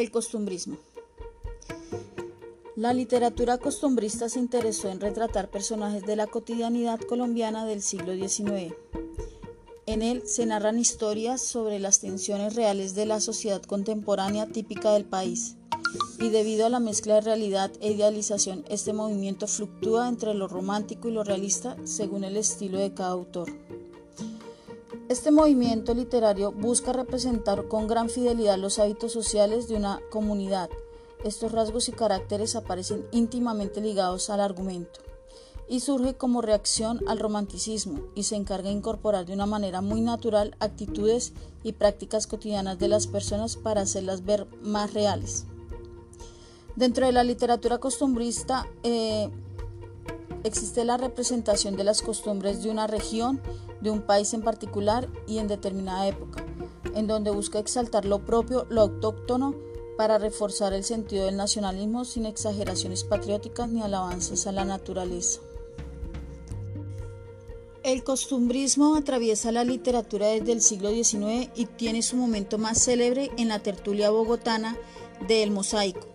El costumbrismo. La literatura costumbrista se interesó en retratar personajes de la cotidianidad colombiana del siglo XIX. En él se narran historias sobre las tensiones reales de la sociedad contemporánea típica del país. Y debido a la mezcla de realidad e idealización, este movimiento fluctúa entre lo romántico y lo realista según el estilo de cada autor. Este movimiento literario busca representar con gran fidelidad los hábitos sociales de una comunidad. Estos rasgos y caracteres aparecen íntimamente ligados al argumento y surge como reacción al romanticismo y se encarga de incorporar de una manera muy natural actitudes y prácticas cotidianas de las personas para hacerlas ver más reales. Dentro de la literatura costumbrista eh, existe la representación de las costumbres de una región de un país en particular y en determinada época, en donde busca exaltar lo propio, lo autóctono, para reforzar el sentido del nacionalismo sin exageraciones patrióticas ni alabanzas a la naturaleza. El costumbrismo atraviesa la literatura desde el siglo XIX y tiene su momento más célebre en la tertulia bogotana de El Mosaico,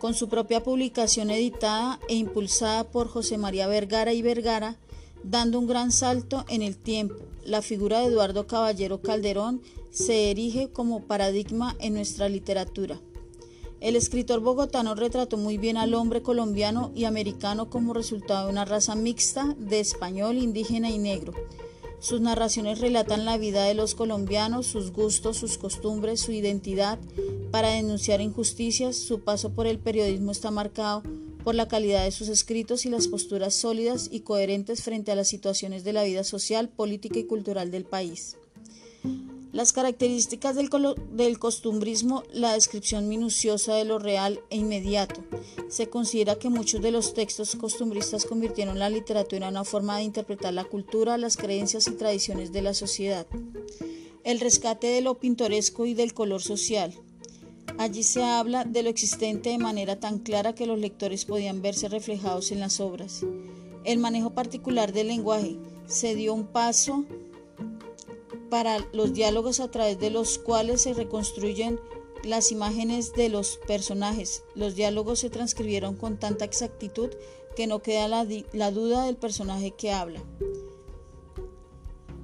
con su propia publicación editada e impulsada por José María Vergara y Vergara, Dando un gran salto en el tiempo, la figura de Eduardo Caballero Calderón se erige como paradigma en nuestra literatura. El escritor bogotano retrató muy bien al hombre colombiano y americano como resultado de una raza mixta de español, indígena y negro. Sus narraciones relatan la vida de los colombianos, sus gustos, sus costumbres, su identidad. Para denunciar injusticias, su paso por el periodismo está marcado por la calidad de sus escritos y las posturas sólidas y coherentes frente a las situaciones de la vida social, política y cultural del país. Las características del, costumbrismo, la descripción minuciosa de lo real e inmediato. Se considera que muchos de los textos costumbristas convirtieron la literatura en una forma de interpretar la cultura, las creencias y tradiciones de la sociedad. El rescate de lo pintoresco y del color social. Allí se habla de lo existente de manera tan clara que los lectores podían verse reflejados en las obras. El manejo particular del lenguaje se dio un paso para los diálogos a través de los cuales se reconstruyen las imágenes de los personajes. Los diálogos se transcribieron con tanta exactitud que no queda la, duda del personaje que habla.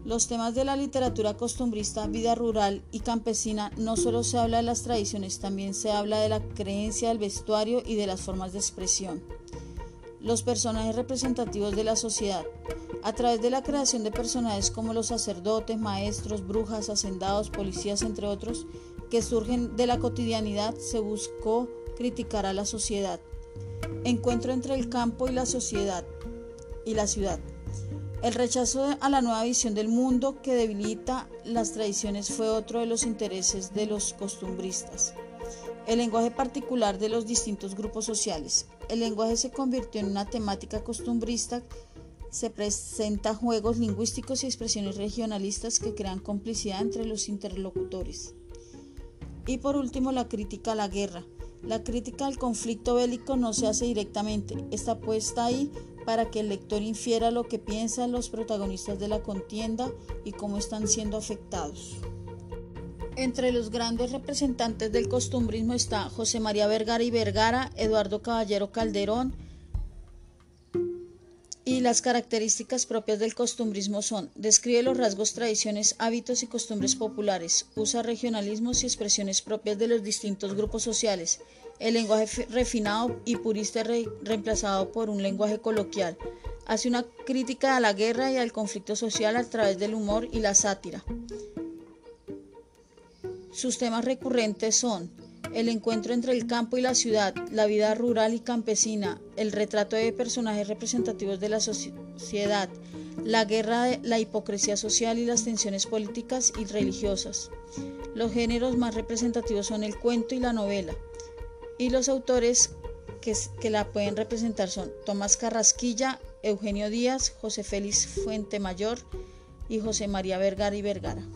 Los temas de la literatura costumbrista, vida rural y campesina, no solo se habla de las tradiciones, también se habla de la creencia del vestuario y de las formas de expresión. Los personajes representativos de la sociedad. A través de la creación de personajes como los sacerdotes, maestros, brujas, hacendados, policías, entre otros, que surgen de la cotidianidad, se buscó criticar a la sociedad. Encuentro entre el campo y la sociedad y la ciudad. El rechazo a la nueva visión del mundo que debilita las tradiciones fue otro de los intereses de los costumbristas. El lenguaje particular de los distintos grupos sociales. El lenguaje se convirtió en una temática costumbrista. Se presenta juegos lingüísticos y expresiones regionalistas que crean complicidad entre los interlocutores. Y por último, la crítica a la guerra. La crítica al conflicto bélico no se hace directamente, está puesta ahí para que el lector infiera lo que piensan los protagonistas de la contienda y cómo están siendo afectados. Entre los grandes representantes del costumbrismo está José María Vergara y Vergara, Eduardo Caballero Calderón, y las características propias del costumbrismo son, describe los rasgos, tradiciones, hábitos y costumbres populares, usa regionalismos y expresiones propias de los distintos grupos sociales, el lenguaje refinado y purista reemplazado por un lenguaje coloquial. Hace una crítica a la guerra y al conflicto social a través del humor y la sátira. Sus temas recurrentes son el encuentro entre el campo y la ciudad, la vida rural y campesina, el retrato de personajes representativos de la sociedad, la guerra, la hipocresía social y las tensiones políticas y religiosas. Los géneros más representativos son el cuento y la novela. Y los autores que, que la pueden representar son Tomás Carrasquilla, Eugenio Díaz, José Félix Fuente Mayor y José María Vergara y Vergara.